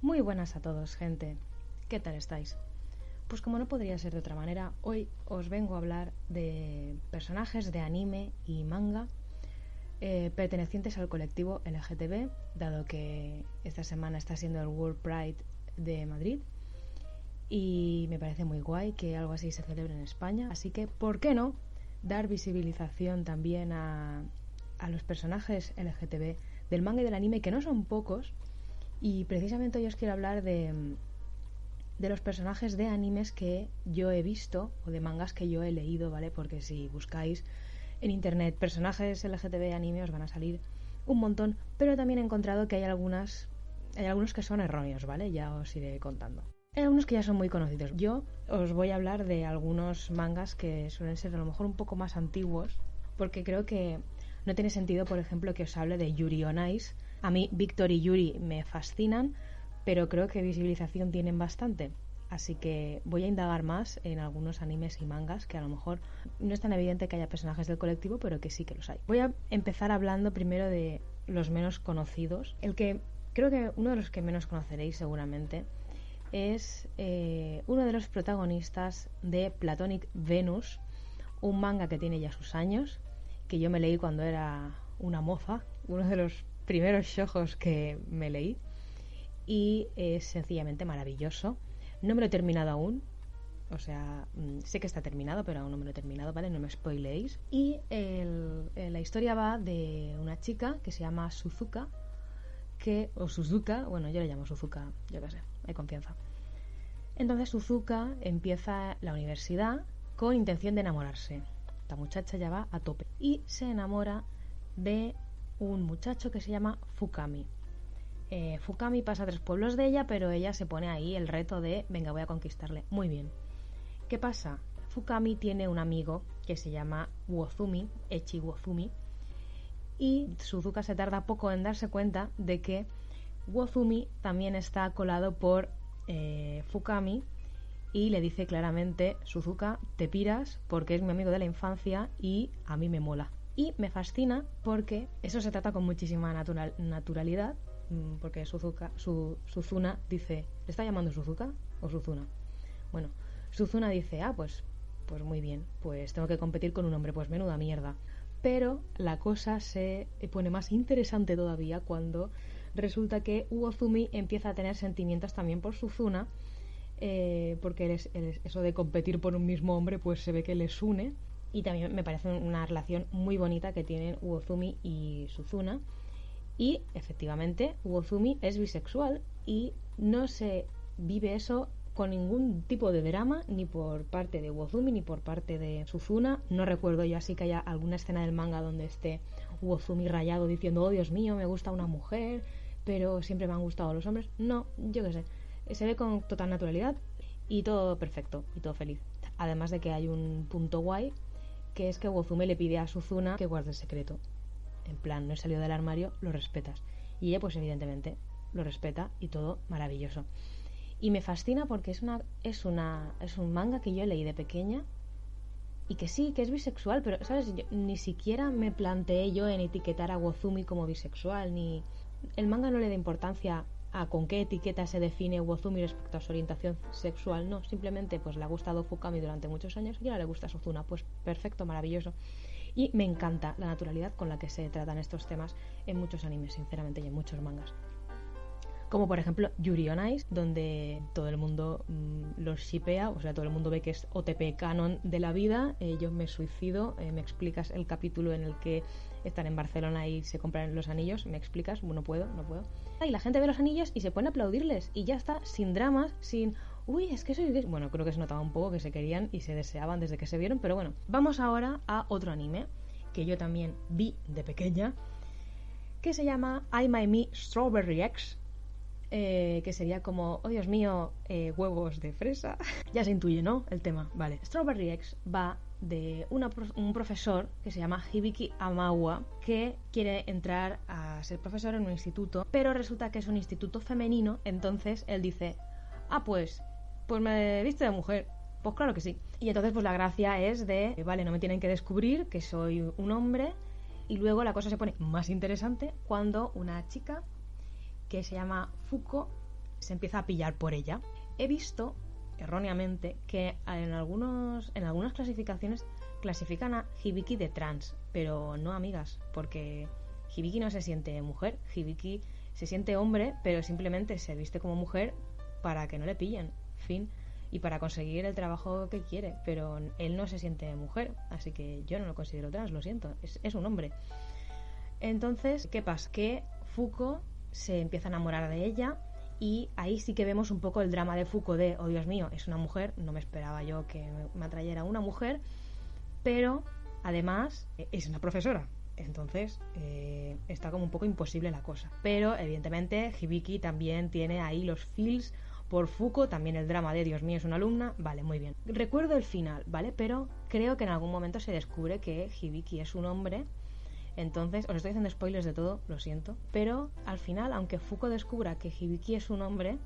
Muy buenas a todos, gente. ¿Qué tal estáis? Pues como no podría ser de otra manera, hoy os vengo a hablar de personajes de anime y manga eh, pertenecientes al colectivo LGTB, dado que esta semana está siendo el World Pride de Madrid y me parece muy guay que algo así se celebre en España, así que ¿por qué no dar visibilización también a, a los personajes LGTB del manga y del anime, que no son pocos, y precisamente hoy os quiero hablar de, de los personajes de animes que yo he visto o de mangas que yo he leído, ¿vale? Porque si buscáis en internet personajes LGTB anime os van a salir un montón, pero también he encontrado que hay algunas hay algunos que son erróneos, ¿vale? Ya os iré contando. Hay algunos que ya son muy conocidos. Yo os voy a hablar de algunos mangas que suelen ser a lo mejor un poco más antiguos, porque creo que no tiene sentido, por ejemplo, que os hable de Yuri on Ice. A mí Victor y Yuri me fascinan, pero creo que visibilización tienen bastante. Así que voy a indagar más en algunos animes y mangas que a lo mejor no es tan evidente que haya personajes del colectivo, pero que sí que los hay. Voy a empezar hablando primero de los menos conocidos. El que creo que uno de los que menos conoceréis seguramente es eh, uno de los protagonistas de Platonic Venus, un manga que tiene ya sus años, que yo me leí cuando era una moza, uno de los primeros shojos que me leí, y es sencillamente maravilloso. No me lo he terminado aún, o sea, mm, sé que está terminado, pero aún no me lo he terminado, ¿vale? No me spoileéis. Y el, la historia va de una chica que se llama Suzuka, que, o Suzuka, bueno, yo le llamo Suzuka, yo qué sé, hay confianza. Entonces Suzuka empieza la universidad con intención de enamorarse. La muchacha ya va a tope y se enamora de un muchacho que se llama Fukami. Eh, Fukami pasa a tres pueblos de ella, pero ella se pone ahí el reto de, venga, voy a conquistarle. Muy bien. ¿Qué pasa? Fukami tiene un amigo que se llama Wozumi, Echi Wozumi, y Suzuka se tarda poco en darse cuenta de que Wozumi también está colado por eh, Fukami y le dice claramente, Suzuka, te piras porque es mi amigo de la infancia y a mí me mola. Y me fascina porque eso se trata con muchísima natural, naturalidad, mm, porque Suzuka, su, Suzuna dice, ¿le está llamando Suzuka o Suzuna? Bueno, Suzuna dice, ah, pues, pues muy bien, pues tengo que competir con un hombre, pues menuda mierda. Pero la cosa se pone más interesante todavía cuando resulta que Uozumi empieza a tener sentimientos también por Suzuna, eh, porque eso de competir por un mismo hombre pues se ve que les une y también me parece una relación muy bonita que tienen Uozumi y Suzuna y efectivamente Uozumi es bisexual y no se vive eso con ningún tipo de drama, ni por parte de Wozumi, ni por parte de Suzuna. No recuerdo ya sí que haya alguna escena del manga donde esté Wozumi rayado diciendo, oh Dios mío, me gusta una mujer, pero siempre me han gustado los hombres. No, yo qué sé. Se ve con total naturalidad y todo perfecto y todo feliz. Además de que hay un punto guay, que es que Wozumi le pide a Suzuna que guarde el secreto. En plan, no he salido del armario, lo respetas. Y ella, pues evidentemente, lo respeta y todo maravilloso. Y me fascina porque es una es una es un manga que yo leí de pequeña y que sí, que es bisexual, pero sabes, ni siquiera me planteé yo en etiquetar a Wozumi como bisexual ni el manga no le da importancia a con qué etiqueta se define Wozumi respecto a su orientación sexual, no, simplemente pues le ha gustado Fukami durante muchos años y ahora le gusta Suzuna, pues perfecto, maravilloso. Y me encanta la naturalidad con la que se tratan estos temas en muchos animes, sinceramente, y en muchos mangas. Como por ejemplo Yuri on Ice, donde todo el mundo mm, los shipea, o sea, todo el mundo ve que es OTP canon de la vida, eh, yo me suicido, eh, me explicas el capítulo en el que están en Barcelona y se compran los anillos, me explicas, no puedo, no puedo. Y la gente ve los anillos y se pone a aplaudirles y ya está, sin dramas, sin... Uy, es que soy Bueno, creo que se notaba un poco que se querían y se deseaban desde que se vieron, pero bueno, vamos ahora a otro anime que yo también vi de pequeña, que se llama I My Me Strawberry X, eh, que sería como, oh Dios mío, eh, huevos de fresa. ya se intuye, ¿no? El tema. Vale. Strawberry X va de un profesor que se llama Hibiki Amawa que quiere entrar a ser profesor en un instituto, pero resulta que es un instituto femenino, entonces él dice, ah, pues, pues me viste de mujer. Pues claro que sí. Y entonces pues la gracia es de, vale, no me tienen que descubrir que soy un hombre. Y luego la cosa se pone más interesante cuando una chica que se llama Fuko se empieza a pillar por ella. He visto, erróneamente, que en, algunos, en algunas clasificaciones clasifican a Hibiki de trans, pero no amigas, porque Hibiki no se siente mujer, Hibiki se siente hombre, pero simplemente se viste como mujer para que no le pillen, fin, y para conseguir el trabajo que quiere, pero él no se siente mujer, así que yo no lo considero trans, lo siento, es, es un hombre. Entonces, ¿qué pasa? Que Foucault se empieza a enamorar de ella y ahí sí que vemos un poco el drama de Foucault de, oh Dios mío, es una mujer, no me esperaba yo que me atrayera una mujer, pero además es una profesora. Entonces eh, está como un poco imposible la cosa. Pero evidentemente Hibiki también tiene ahí los feels por Foucault, también el drama de Dios mío es una alumna, vale, muy bien. Recuerdo el final, ¿vale? Pero creo que en algún momento se descubre que Hibiki es un hombre entonces, os estoy haciendo spoilers de todo, lo siento. Pero al final, aunque Foucault descubra que Hibiki es un hombre,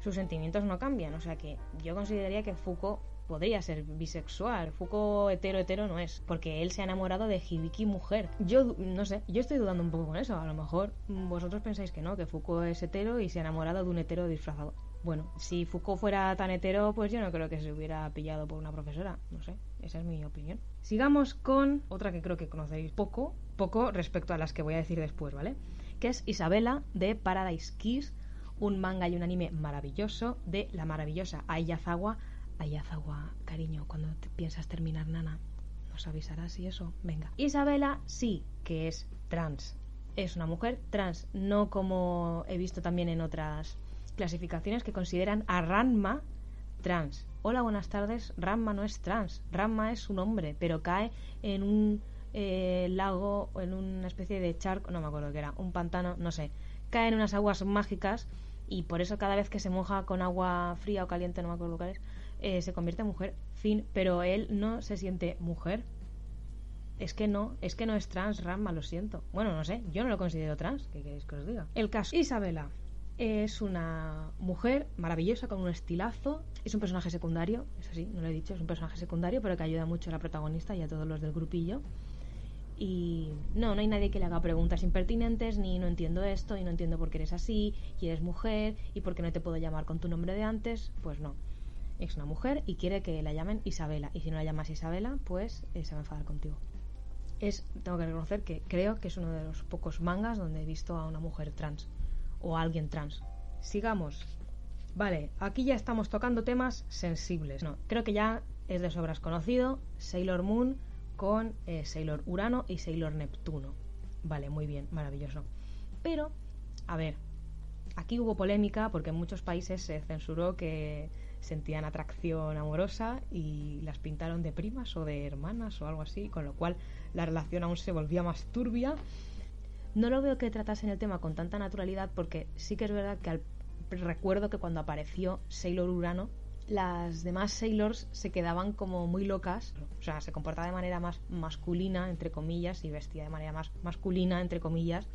sus sentimientos no cambian. O sea que yo consideraría que Foucault podría ser bisexual. Foucault hetero hetero no es, porque él se ha enamorado de Hibiki mujer. Yo no sé, yo estoy dudando un poco con eso. A lo mejor vosotros pensáis que no, que Foucault es hetero y se ha enamorado de un hetero disfrazado. Bueno, si Foucault fuera tan hetero, pues yo no creo que se hubiera pillado por una profesora. No sé, esa es mi opinión. Sigamos con otra que creo que conocéis poco, poco respecto a las que voy a decir después, ¿vale? Que es Isabela de Paradise Kiss, un manga y un anime maravilloso de la maravillosa Ayazawa. Ayazawa, cariño, cuando te piensas terminar, nana, nos avisarás y eso. Venga. Isabela sí que es trans. Es una mujer trans, no como he visto también en otras clasificaciones que consideran a Ranma trans. Hola, buenas tardes. Ranma no es trans. Ranma es un hombre, pero cae en un eh, lago en una especie de charco, no me acuerdo qué era, un pantano, no sé. Cae en unas aguas mágicas y por eso cada vez que se moja con agua fría o caliente, no me acuerdo cuál es, eh, se convierte en mujer. Fin, pero él no se siente mujer. Es que no, es que no es trans, Ranma, lo siento. Bueno, no sé, yo no lo considero trans, ¿qué queréis que os diga? El caso, Isabela. Es una mujer maravillosa con un estilazo. Es un personaje secundario, eso sí, no lo he dicho, es un personaje secundario, pero que ayuda mucho a la protagonista y a todos los del grupillo. Y no, no hay nadie que le haga preguntas impertinentes, ni no entiendo esto, y no entiendo por qué eres así, y eres mujer, y por qué no te puedo llamar con tu nombre de antes. Pues no. Es una mujer y quiere que la llamen Isabela. Y si no la llamas Isabela, pues eh, se va a enfadar contigo. Es, tengo que reconocer que creo que es uno de los pocos mangas donde he visto a una mujer trans o alguien trans. Sigamos. Vale, aquí ya estamos tocando temas sensibles. No, creo que ya es de sobras conocido Sailor Moon con eh, Sailor Urano y Sailor Neptuno. Vale, muy bien, maravilloso. Pero, a ver, aquí hubo polémica porque en muchos países se censuró que sentían atracción amorosa y las pintaron de primas o de hermanas o algo así, con lo cual la relación aún se volvía más turbia no lo veo que tratasen el tema con tanta naturalidad porque sí que es verdad que al, recuerdo que cuando apareció Sailor Urano, las demás Sailors se quedaban como muy locas, o sea, se comportaba de manera más masculina, entre comillas, y vestía de manera más masculina, entre comillas,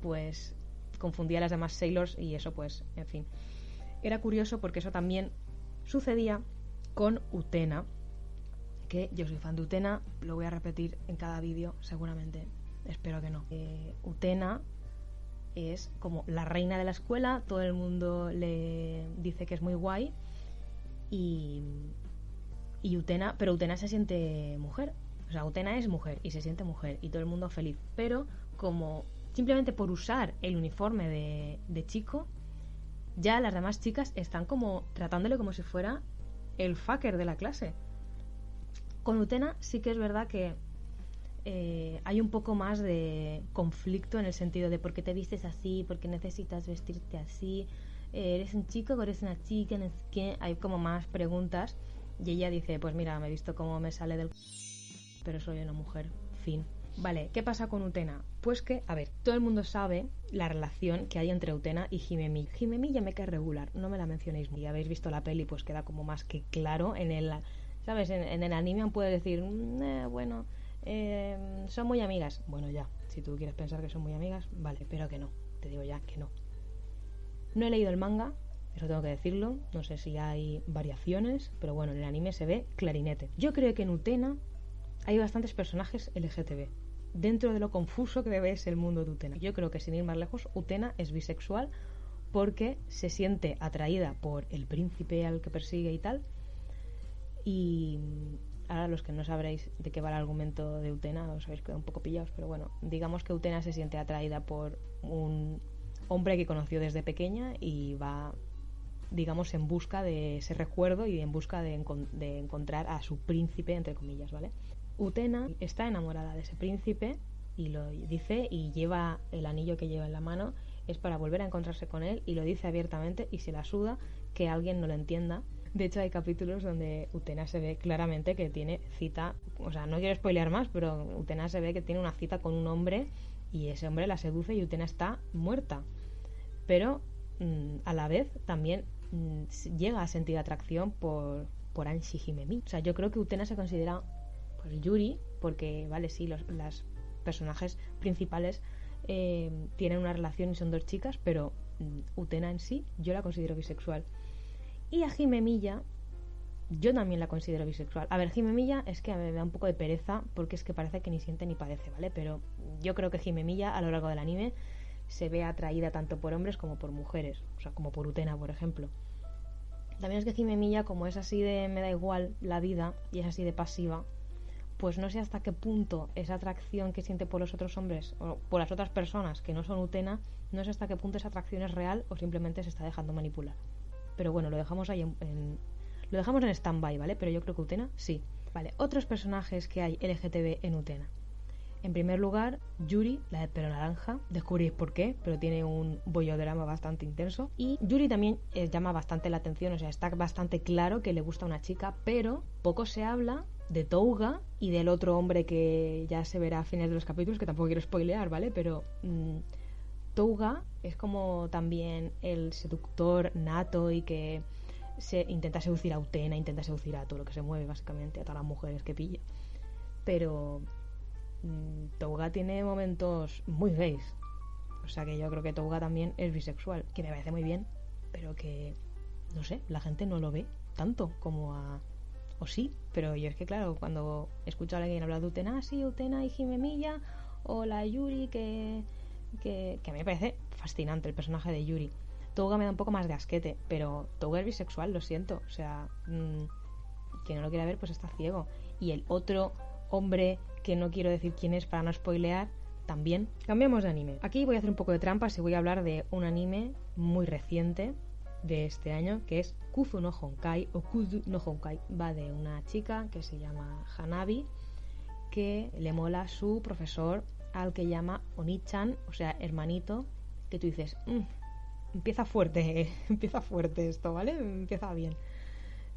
pues confundía a las demás Sailors y eso pues, en fin. Era curioso porque eso también sucedía con Utena, que yo soy fan de Utena, lo voy a repetir en cada vídeo seguramente espero que no. Eh, Utena es como la reina de la escuela, todo el mundo le dice que es muy guay y, y Utena, pero Utena se siente mujer, o sea, Utena es mujer y se siente mujer y todo el mundo feliz, pero como simplemente por usar el uniforme de, de chico, ya las demás chicas están como tratándole como si fuera el fucker de la clase. Con Utena sí que es verdad que eh, hay un poco más de conflicto en el sentido de por qué te vistes así, por qué necesitas vestirte así, eh, eres un chico o eres una chica, no hay como más preguntas y ella dice, pues mira, me he visto cómo me sale del... pero soy una mujer, fin. Vale, ¿qué pasa con Utena? Pues que, a ver, todo el mundo sabe la relación que hay entre Utena y Himemi. Himemi ya me cae regular, no me la mencionéis. Y habéis visto la peli, pues queda como más que claro en el... ¿Sabes? En, el anime puede decir, mm, eh, bueno, eh, son muy amigas. Bueno, ya, si tú quieres pensar que son muy amigas, vale, pero que no. Te digo ya que no. No he leído el manga, eso tengo que decirlo. No sé si hay variaciones, pero bueno, en el anime se ve clarinete. Yo creo que en Utena hay bastantes personajes LGTB. Dentro de lo confuso que debe ser el mundo de Utena. Yo creo que sin ir más lejos, Utena es bisexual porque se siente atraída por el príncipe al que persigue y tal. Y ahora los que no sabréis de qué va el argumento de Utena os habéis quedado un poco pillados, pero bueno, digamos que Utena se siente atraída por un hombre que conoció desde pequeña y va, digamos, en busca de ese recuerdo y en busca de, encontrar a su príncipe, entre comillas, ¿vale? Utena está enamorada de ese príncipe y lo dice y lleva el anillo que lleva en la mano es para volver a encontrarse con él y lo dice abiertamente y se la suda que alguien no lo entienda. De hecho, hay capítulos donde Utena se ve claramente que tiene cita, o sea, no quiero spoilear más, pero Utena se ve que tiene una cita con un hombre y ese hombre la seduce y Utena está muerta. Pero mm, a la vez también mm, llega a sentir atracción por, por Anshi Himemi. O sea, yo creo que Utena se considera pues Yuri, porque, vale, sí, los las personajes principales eh, tienen una relación y son dos chicas, pero mm, Utena en sí yo la considero bisexual. Y a Jimemilla yo también la considero bisexual. A ver, Jimemilla es que me da un poco de pereza porque es que parece que ni siente ni padece, ¿vale? Pero yo creo que Jimemilla a lo largo del anime se ve atraída tanto por hombres como por mujeres, o sea, como por Utena, por ejemplo. También es que Jimemilla, como es así de me da igual la vida y es así de pasiva, pues no sé hasta qué punto esa atracción que siente por los otros hombres o por las otras personas que no son Utena, no sé hasta qué punto esa atracción es real o simplemente se está dejando manipular. Pero bueno, lo dejamos ahí en, lo dejamos en stand-by, ¿vale? Pero yo creo que Utena sí. Vale, otros personajes que hay LGTB en Utena. En primer lugar, Yuri, la de pelo naranja. Descubréis por qué, pero tiene un bollodrama bastante intenso. Y Yuri también eh, llama bastante la atención, o sea, está bastante claro que le gusta una chica, pero poco se habla de Touga y del otro hombre que ya se verá a fines de los capítulos, que tampoco quiero spoilear, ¿vale? Pero mm, Touga es como también el seductor nato y que se intenta seducir a Utena, intenta seducir a todo lo que se mueve, básicamente, a todas las mujeres que pilla. Pero mm, Touga tiene momentos muy gays. O sea que yo creo que Touga también es bisexual, que me parece muy bien, pero que, no sé, la gente no lo ve tanto como a o sí, pero yo es que claro, cuando escucho a alguien hablar de Utena, ah, sí, Utena y Jimemilla, o la Yuri, que, que, a mí me parece fascinante el personaje de Yuri. Touga me da un poco más de asquete, pero Touga es bisexual, lo siento. O sea, mmm, quien no lo quiera ver, pues está ciego. Y el otro hombre, que no quiero decir quién es para no spoilear, también. Cambiamos de anime. Aquí voy a hacer un poco de trampas y voy a hablar de un anime muy reciente, de este año, que es Kuzu no Honkai o Kuzu no Honkai. Va de una chica que se llama Hanabi, que le mola su profesor al que llama Onichan, o sea, hermanito, que tú dices, mm, empieza fuerte, empieza fuerte esto, ¿vale? Empieza bien.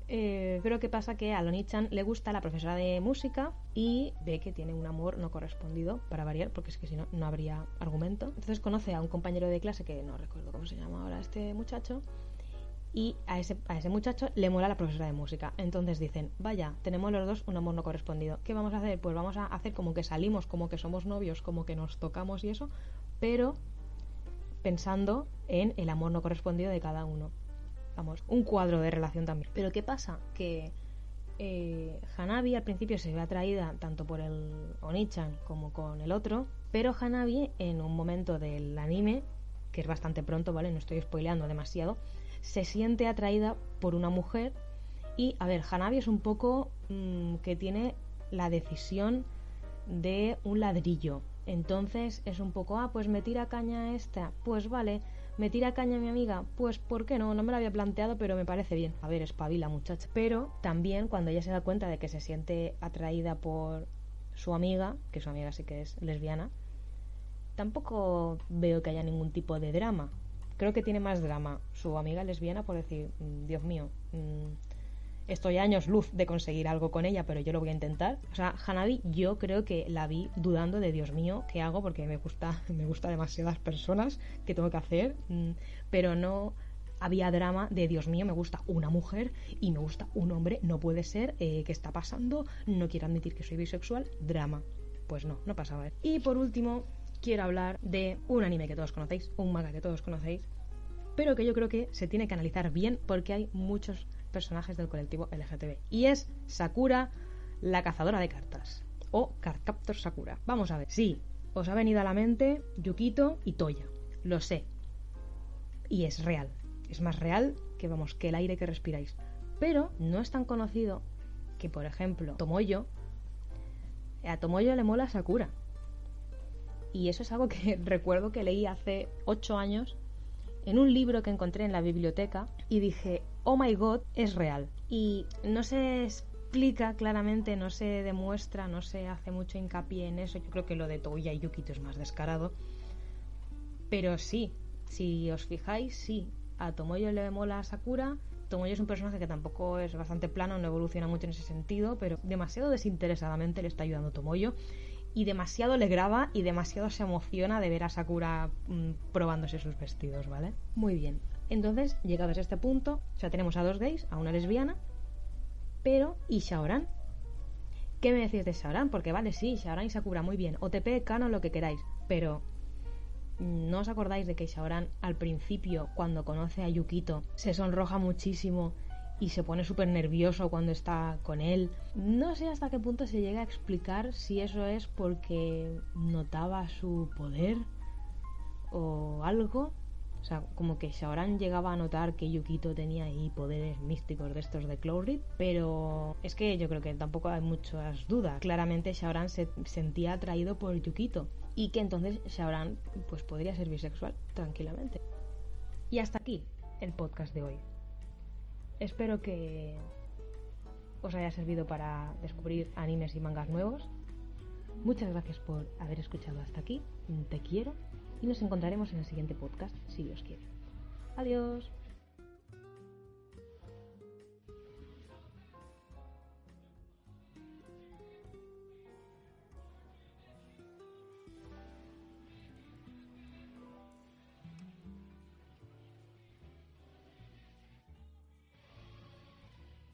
Eh, pero ¿qué pasa? Que a Onichan le gusta la profesora de música y ve que tiene un amor no correspondido, para variar, porque es que si no, no habría argumento. Entonces conoce a un compañero de clase que no recuerdo cómo se llama ahora este muchacho, y a ese, a ese muchacho le mola la profesora de música. Entonces dicen, vaya, tenemos los dos un amor no correspondido. ¿Qué vamos a hacer? Pues vamos a hacer como que salimos, como que somos novios, como que nos tocamos y eso, pero pensando en el amor no correspondido de cada uno. Vamos, un cuadro de relación también. Pero ¿qué pasa? Que eh, Hanabi al principio se ve atraída tanto por el Onichan como con el otro, pero Hanabi en un momento del anime, que es bastante pronto, ¿vale? No estoy spoileando demasiado, se siente atraída por una mujer y, a ver, Hanabi es un poco mmm, que tiene la decisión de un ladrillo. Entonces es un poco, ah, pues me tira caña esta, pues vale, me tira caña mi amiga, pues ¿por qué no? No me lo había planteado, pero me parece bien. A ver, espabila muchacha. Pero también cuando ella se da cuenta de que se siente atraída por su amiga, que su amiga sí que es lesbiana, tampoco veo que haya ningún tipo de drama creo que tiene más drama su amiga lesbiana por decir, mm, Dios mío, mm, estoy años luz de conseguir algo con ella, pero yo lo voy a intentar. O sea, Hanabi yo creo que la vi dudando de Dios mío, ¿qué hago? Porque me gusta, me gusta demasiadas personas que tengo que hacer, mm, pero no había drama de Dios mío, me gusta una mujer y me gusta un hombre, no puede ser, eh, ¿qué está pasando? No quiero admitir que soy bisexual, drama. Pues no, no pasaba. Y por último, quiero hablar de un anime que todos conocéis, un manga que todos conocéis, pero que yo creo que se tiene que analizar bien porque hay muchos personajes del colectivo LGTB. Y es Sakura, la cazadora de cartas. O Cardcaptor Sakura. Vamos a ver. Sí, os ha venido a la mente Yukito y Toya. Lo sé. y es real. Es más real que, vamos, que el aire que respiráis. Pero no es tan conocido que, por ejemplo, Tomoyo, a Tomoyo le mola Sakura. Y eso es algo que recuerdo que leí hace 8 años en un libro que encontré en la biblioteca y dije, oh my god, es real. Y no se explica claramente, no se demuestra, no se hace mucho hincapié en eso. Yo creo que lo de Toya y Yukito es más descarado. Pero sí, si os fijáis, sí, a Tomoyo le mola a Sakura. Tomoyo es un personaje que tampoco es bastante plano, no evoluciona mucho en ese sentido, pero demasiado desinteresadamente le está ayudando Tomoyo y demasiado le graba y demasiado se emociona de ver a Sakura mm, probándose sus vestidos, ¿vale? Muy bien. Entonces, llegados a este punto, ya tenemos a dos gays, a una lesbiana, pero ¿y Shaoran? ¿Qué me decís de Shaoran? Porque vale, sí, Shaoran y Sakura, muy bien. OTP, Canon, lo que queráis. Pero ¿No os acordáis de que Shaoran al principio, cuando conoce a Yukito, se sonroja muchísimo y se pone súper nervioso cuando está con él? No sé hasta qué punto se llega a explicar si eso es porque notaba su poder o algo. O sea, como que Shaoran llegaba a notar que Yukito tenía ahí poderes místicos de estos de Cloudreed, pero es que yo creo que tampoco hay muchas dudas. Claramente Shaoran se sentía atraído por Yukito y que entonces Shaoran pues podría ser bisexual tranquilamente. Y hasta aquí el podcast de hoy. Espero que os haya servido para descubrir animes y mangas nuevos. Muchas gracias por haber escuchado hasta aquí. Te quiero y nos encontraremos en el siguiente podcast si Dios quiere. Adiós.